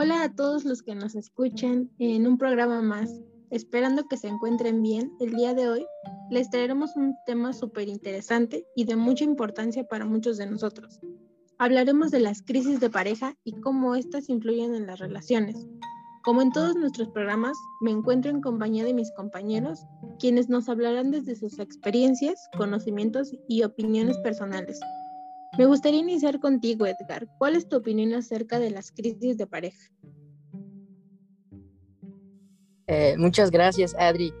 Hola a todos los que nos escuchan en un programa más. Esperando que se encuentren bien, el día de hoy les traeremos un tema súper interesante y de mucha importancia para muchos de nosotros. Hablaremos de las crisis de pareja y cómo éstas influyen en las relaciones. Como en todos nuestros programas, me encuentro en compañía de mis compañeros, quienes nos hablarán desde sus experiencias, conocimientos y opiniones personales. Me gustaría iniciar contigo, Edgar. ¿Cuál es tu opinión acerca de las crisis de pareja? Eh, muchas gracias, Adri.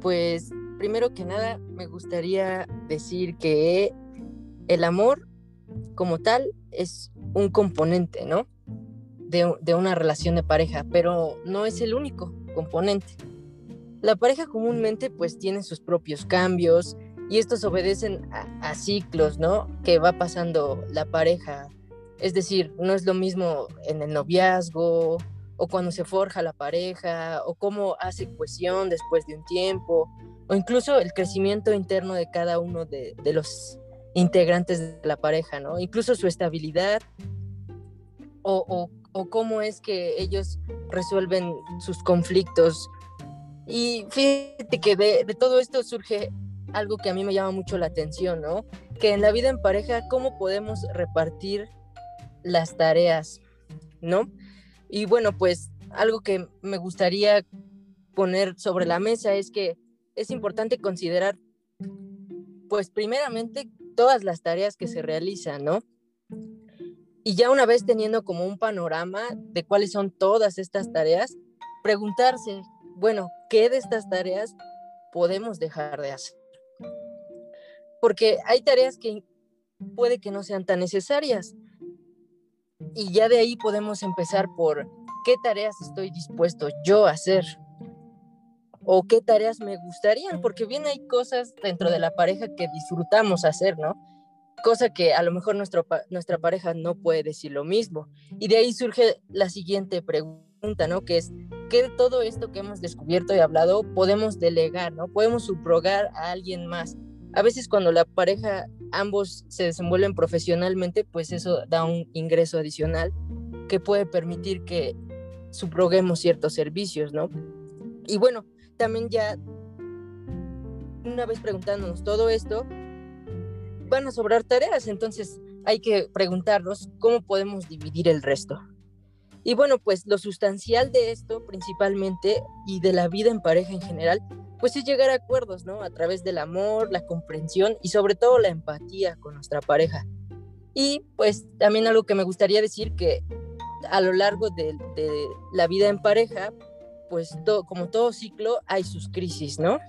Pues primero que nada, me gustaría decir que el amor como tal es un componente, ¿no? De, de, una relación de pareja, pero no es el único componente. La pareja comúnmente pues tiene sus propios cambios, y estos obedecen a, ciclos, ¿no? Que va pasando la pareja. Es decir, no es lo mismo en el noviazgo o cuando se forja la pareja o cómo hace cohesión después de un tiempo o incluso el crecimiento interno de cada uno de, los integrantes de la pareja, ¿no? Incluso su estabilidad o, cómo es que ellos resuelven sus conflictos. Y fíjate que de todo esto surge algo que a mí me llama mucho la atención, ¿no? Que en la vida en pareja, ¿cómo podemos repartir las tareas, ¿no? Y bueno, pues algo que me gustaría poner sobre la mesa es que es importante considerar, pues primeramente, todas las tareas que se realizan, ¿no? Y ya una vez teniendo como un panorama de cuáles son todas estas tareas, preguntarse, bueno, ¿qué de estas tareas podemos dejar de hacer? Porque hay tareas que puede que no sean tan necesarias. Y ya de ahí podemos empezar por qué tareas estoy dispuesto yo a hacer o qué tareas me gustarían, porque bien hay cosas dentro de la pareja que disfrutamos hacer, ¿no? Cosa que a lo mejor nuestro, nuestra pareja no puede decir lo mismo. Y de ahí surge la siguiente pregunta, ¿no? Que es, ¿qué todo esto que hemos descubierto y hablado podemos delegar, ¿no? Podemos subrogar a alguien más a veces cuando la pareja ambos se desenvuelven profesionalmente, pues eso da un ingreso adicional que puede permitir que subroguemos ciertos servicios, ¿no? Y bueno, también ya una vez preguntándonos todo esto, van a sobrar tareas, entonces hay que preguntarnos cómo podemos dividir el resto. Y bueno, pues lo sustancial de esto principalmente y de la vida en pareja en general pues es llegar a acuerdos, ¿no? A través del amor, la comprensión y sobre todo la empatía con nuestra pareja. Y pues también algo que me gustaría decir que a lo largo de, la vida en pareja, pues como todo ciclo hay sus crisis, ¿no?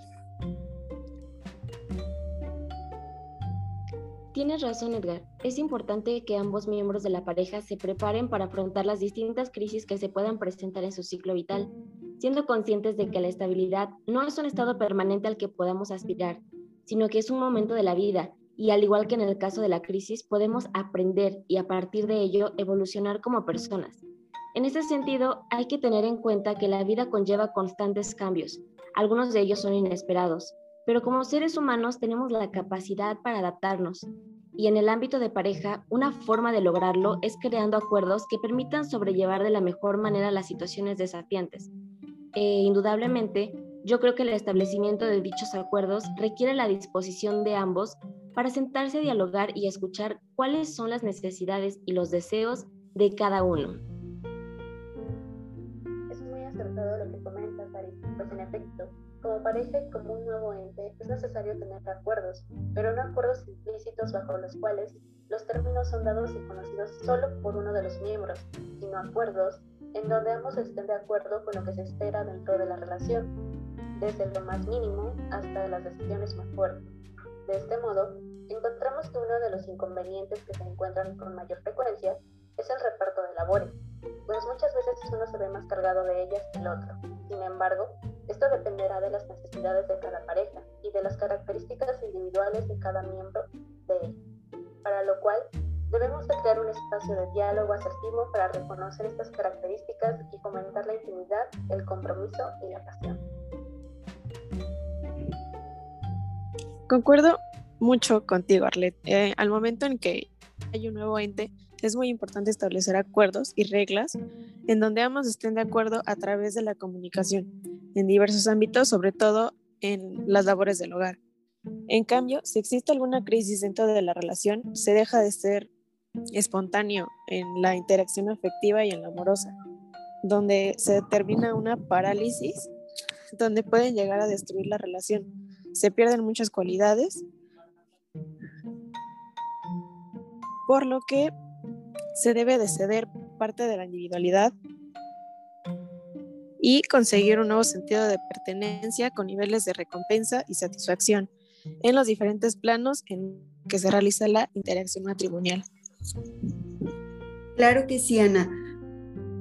Tienes razón, Edgar. Es importante que ambos miembros de la pareja se preparen para afrontar las distintas crisis que se puedan presentar en su ciclo vital siendo conscientes de que la estabilidad no es un estado permanente al que podamos aspirar, sino que es un momento de la vida y al igual que en el caso de la crisis, podemos aprender y a partir de ello evolucionar como personas. En ese sentido, hay que tener en cuenta que la vida conlleva constantes cambios, algunos de ellos son inesperados, pero como seres humanos tenemos la capacidad para adaptarnos. Y en el ámbito de pareja, una forma de lograrlo es creando acuerdos que permitan sobrellevar de la mejor manera las situaciones desafiantes, eh, indudablemente, yo creo que el establecimiento de dichos acuerdos requiere la disposición de ambos para sentarse a dialogar y escuchar cuáles son las necesidades y los deseos de cada uno. Es muy acertado lo que comentas, Ari, pues en efecto, como pareja y como un nuevo ente es necesario tener acuerdos, pero no acuerdos implícitos bajo los cuales los términos son dados y conocidos solo por uno de los miembros, sino acuerdos en donde ambos estén de acuerdo con lo que se espera dentro de la relación, desde lo más mínimo hasta las decisiones más fuertes. De este modo, encontramos que uno de los inconvenientes que se encuentran con mayor frecuencia es el reparto de labores, pues muchas veces uno se ve más cargado de ellas que el otro. Sin embargo, esto dependerá de las necesidades de cada pareja y de las características individuales de cada miembro de él, para lo cual Debemos de crear un espacio de diálogo asertivo para reconocer estas características y fomentar la intimidad, el compromiso y la pasión. Concuerdo mucho contigo, Arlet. Eh, al momento en que hay un nuevo ente, es muy importante establecer acuerdos y reglas en donde ambos estén de acuerdo a través de la comunicación en diversos ámbitos, sobre todo en las labores del hogar. En cambio, si existe alguna crisis dentro de la relación, se deja de ser espontáneo en la interacción afectiva y en la amorosa, donde se determina una parálisis, donde pueden llegar a destruir la relación. Se pierden muchas cualidades, por lo que se debe de ceder parte de la individualidad y conseguir un nuevo sentido de pertenencia con niveles de recompensa y satisfacción en los diferentes planos en que se realiza la interacción matrimonial. Claro que sí, Ana.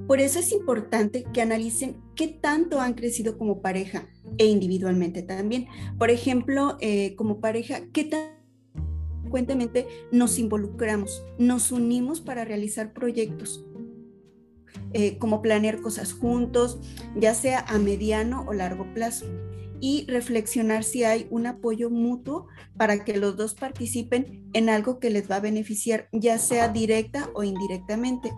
Por eso es importante que analicen qué tanto han crecido como pareja e individualmente también. Por ejemplo, eh, como pareja, qué tan frecuentemente nos involucramos, nos unimos para realizar proyectos, eh, como planear cosas juntos, ya sea a mediano o largo plazo, y reflexionar si hay un apoyo mutuo para que los dos participen en algo que les va a beneficiar, ya sea directa o indirectamente.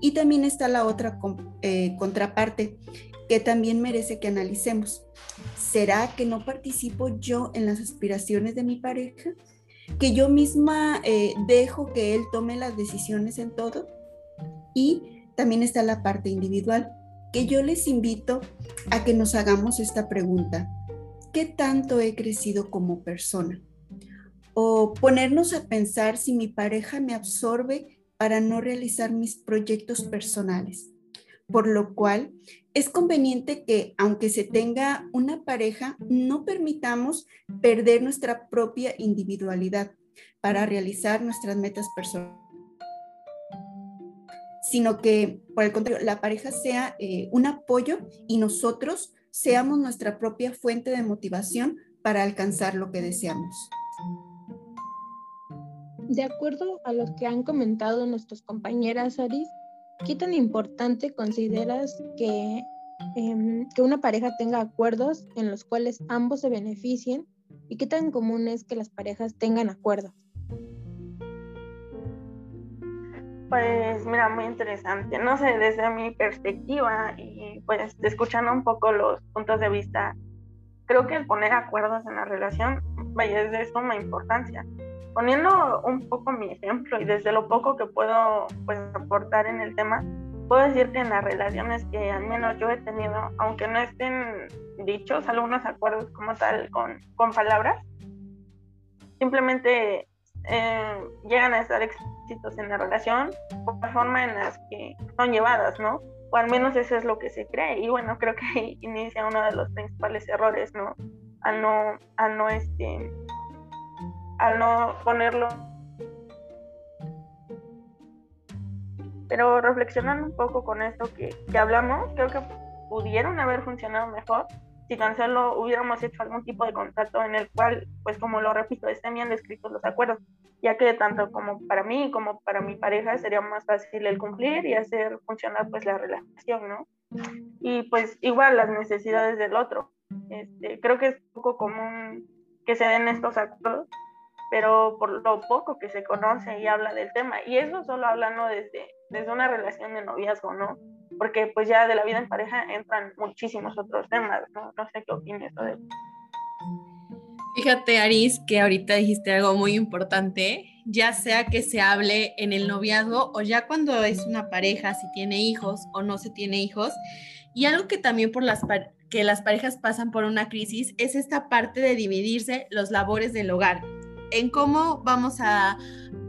Y también está la otra eh, contraparte que también merece que analicemos. ¿Será que no participo yo en las aspiraciones de mi pareja? ¿Que yo misma eh, dejo que él tome las decisiones en todo? Y también está la parte individual, que yo les invito a que nos hagamos esta pregunta. ¿Qué tanto he crecido como persona? O ponernos a pensar si mi pareja me absorbe para no realizar mis proyectos personales. Por lo cual, es conveniente que, aunque se tenga una pareja, no permitamos perder nuestra propia individualidad para realizar nuestras metas personales sino que, por el contrario, la pareja sea eh, un apoyo y nosotros seamos nuestra propia fuente de motivación para alcanzar lo que deseamos. De acuerdo a lo que han comentado nuestras compañeras, Aris, ¿qué tan importante consideras que, em, que una pareja tenga acuerdos en los cuales ambos se beneficien y qué tan común es que las parejas tengan acuerdos? Pues mira, muy interesante. No sé, desde mi perspectiva y pues escuchando un poco los puntos de vista, creo que el poner acuerdos en la relación, vaya, es de suma importancia. Poniendo un poco mi ejemplo y desde lo poco que puedo pues aportar en el tema, puedo decir que en las relaciones que al menos yo he tenido, aunque no estén dichos algunos acuerdos como tal con, con palabras, simplemente eh, llegan a estar éxitos en la relación por la forma en las que son llevadas, ¿no? O al menos eso es lo que se cree. Y bueno, creo que inicia uno de los principales errores, ¿no? Al no, al no, este, al no ponerlo. Pero reflexionando un poco con esto que, que hablamos, creo que pudieron haber funcionado mejor si tan solo hubiéramos hecho algún tipo de contrato en el cual, pues como lo repito, estén bien descritos los acuerdos, ya que tanto como para mí como para mi pareja sería más fácil el cumplir y hacer funcionar pues la relación, ¿no? Y pues igual las necesidades del otro. Este, creo que es poco común que se den estos acuerdos, pero por lo poco que se conoce y habla del tema, y eso solo hablando desde, desde una relación de noviazgo, ¿no? Porque pues ya de la vida en pareja entran muchísimos otros temas, ¿no? No sé qué opinas de eso. Fíjate, Aris, que ahorita dijiste algo muy importante, ya sea que se hable en el noviazgo o ya cuando es una pareja, si tiene hijos o no se tiene hijos. Y algo que también por las que las parejas pasan por una crisis es esta parte de dividirse los labores del hogar, en cómo vamos a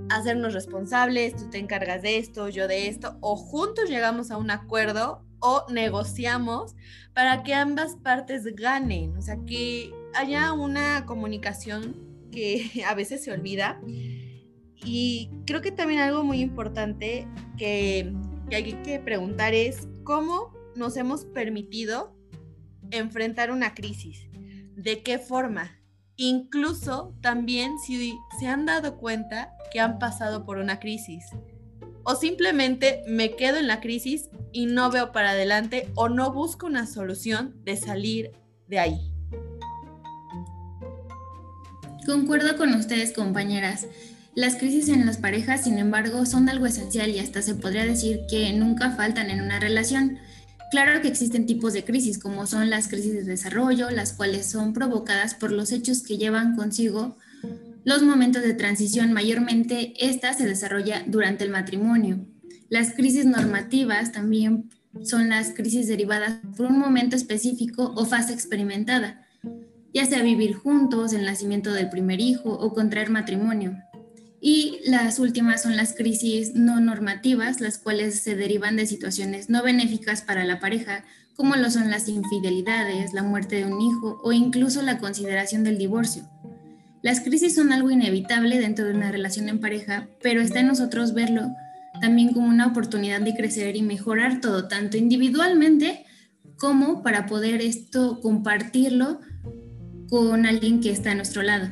hacernos responsables, tú te encargas de esto, yo de esto, o juntos llegamos a un acuerdo o negociamos para que ambas partes ganen, o sea, que haya una comunicación que a veces se olvida. Y creo que también algo muy importante que, que hay que preguntar es cómo nos hemos permitido enfrentar una crisis, de qué forma, incluso también si se han dado cuenta que han pasado por una crisis. O simplemente me quedo en la crisis y no veo para adelante o no busco una solución de salir de ahí. Concuerdo con ustedes, compañeras. Las crisis en las parejas, sin embargo, son algo esencial y hasta se podría decir que nunca faltan en una relación. Claro que existen tipos de crisis, como son las crisis de desarrollo, las cuales son provocadas por los hechos que llevan consigo los momentos de transición. Mayormente, esta se desarrolla durante el matrimonio. Las crisis normativas también son las crisis derivadas por un momento específico o fase experimentada, ya sea vivir juntos, el nacimiento del primer hijo o contraer matrimonio. Y las últimas son las crisis no normativas, las cuales se derivan de situaciones no benéficas para la pareja, como lo son las infidelidades, la muerte de un hijo o incluso la consideración del divorcio. Las crisis son algo inevitable dentro de una relación en pareja, pero está en nosotros verlo también como una oportunidad de crecer y mejorar todo, tanto individualmente como para poder esto compartirlo con alguien que está a nuestro lado.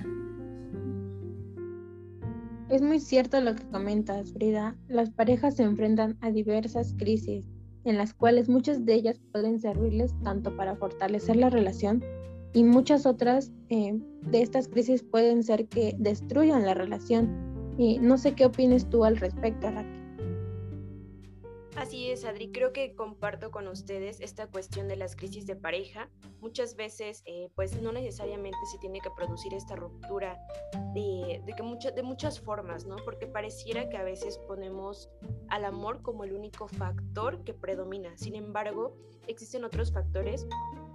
Es muy cierto lo que comentas, Frida. Las parejas se enfrentan a diversas crisis, en las cuales muchas de ellas pueden servirles tanto para fortalecer la relación y muchas otras eh, de estas crisis pueden ser que destruyan la relación. Y no sé qué opines tú al respecto, Raquel. Así es, Adri. Creo que comparto con ustedes esta cuestión de las crisis de pareja. Muchas veces, eh, pues no necesariamente se tiene que producir esta ruptura de, que de muchas formas, ¿no? Porque pareciera que a veces ponemos al amor como el único factor que predomina. Sin embargo, existen otros factores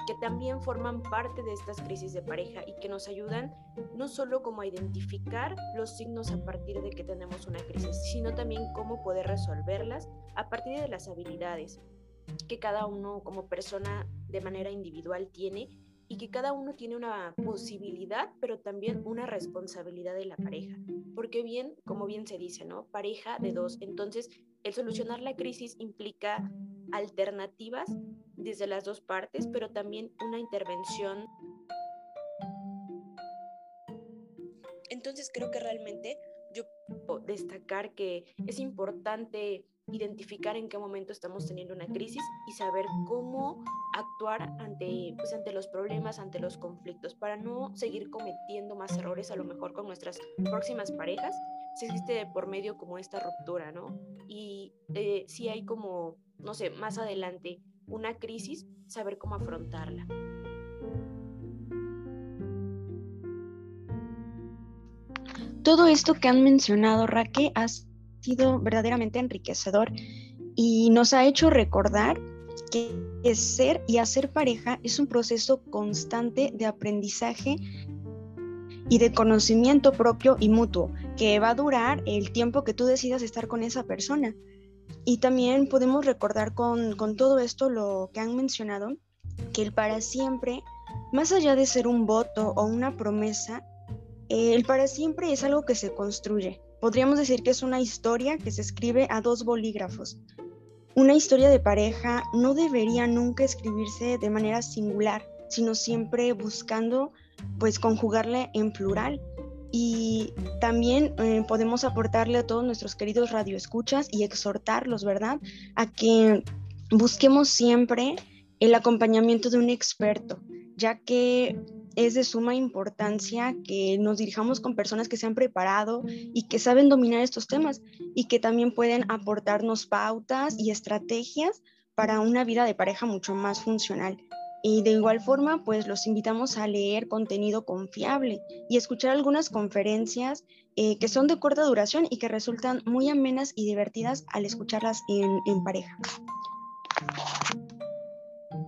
que también forman parte de estas crisis de pareja y que nos ayudan no solo como a identificar los signos a partir de que tenemos una crisis, sino también cómo poder resolverlas a partir de las habilidades que cada uno como persona de manera individual tiene y que cada uno tiene una posibilidad, pero también una responsabilidad de la pareja. Porque bien, como bien se dice, ¿no? Pareja de dos. Entonces, el solucionar la crisis implica alternativas desde las dos partes, pero también una intervención. Entonces creo que realmente yo puedo destacar que es importante identificar en qué momento estamos teniendo una crisis y saber cómo actuar ante, pues, ante los problemas, ante los conflictos, para no seguir cometiendo más errores a lo mejor con nuestras próximas parejas, si existe por medio como esta ruptura, ¿no? Y eh, si hay como, no sé, más adelante una crisis, saber cómo afrontarla. Todo esto que han mencionado, Raque, ha sido verdaderamente enriquecedor y nos ha hecho recordar que ser y hacer pareja es un proceso constante de aprendizaje y de conocimiento propio y mutuo, que va a durar el tiempo que tú decidas estar con esa persona. Y también podemos recordar con, todo esto lo que han mencionado, que el para siempre, más allá de ser un voto o una promesa, el para siempre es algo que se construye. Podríamos decir que es una historia que se escribe a dos bolígrafos. Una historia de pareja no debería nunca escribirse de manera singular, sino siempre buscando pues conjugarle en plural y también eh, podemos aportarle a todos nuestros queridos radioescuchas y exhortarlos, ¿verdad? A que busquemos siempre el acompañamiento de un experto, ya que es de suma importancia que nos dirijamos con personas que se han preparado y que saben dominar estos temas y que también pueden aportarnos pautas y estrategias para una vida de pareja mucho más funcional. Y de igual forma, pues los invitamos a leer contenido confiable y escuchar algunas conferencias eh, que son de corta duración y que resultan muy amenas y divertidas al escucharlas en, en pareja.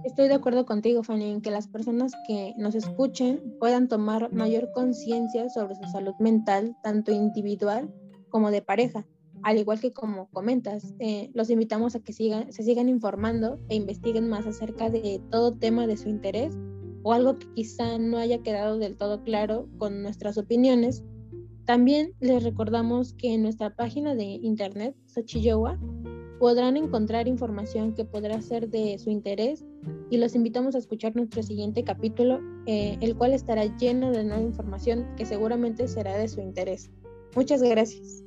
Estoy de acuerdo contigo, Fanny, en que las personas que nos escuchen puedan tomar mayor conciencia sobre su salud mental, tanto individual como de pareja al igual que como comentas, eh, los invitamos a que sigan, se sigan informando e investiguen más acerca de todo tema de su interés o algo que quizá no haya quedado del todo claro con nuestras opiniones. También les recordamos que en nuestra página de internet, Xochilloa, podrán encontrar información que podrá ser de su interés y los invitamos a escuchar nuestro siguiente capítulo, eh, el cual estará lleno de nueva información que seguramente será de su interés. Muchas gracias.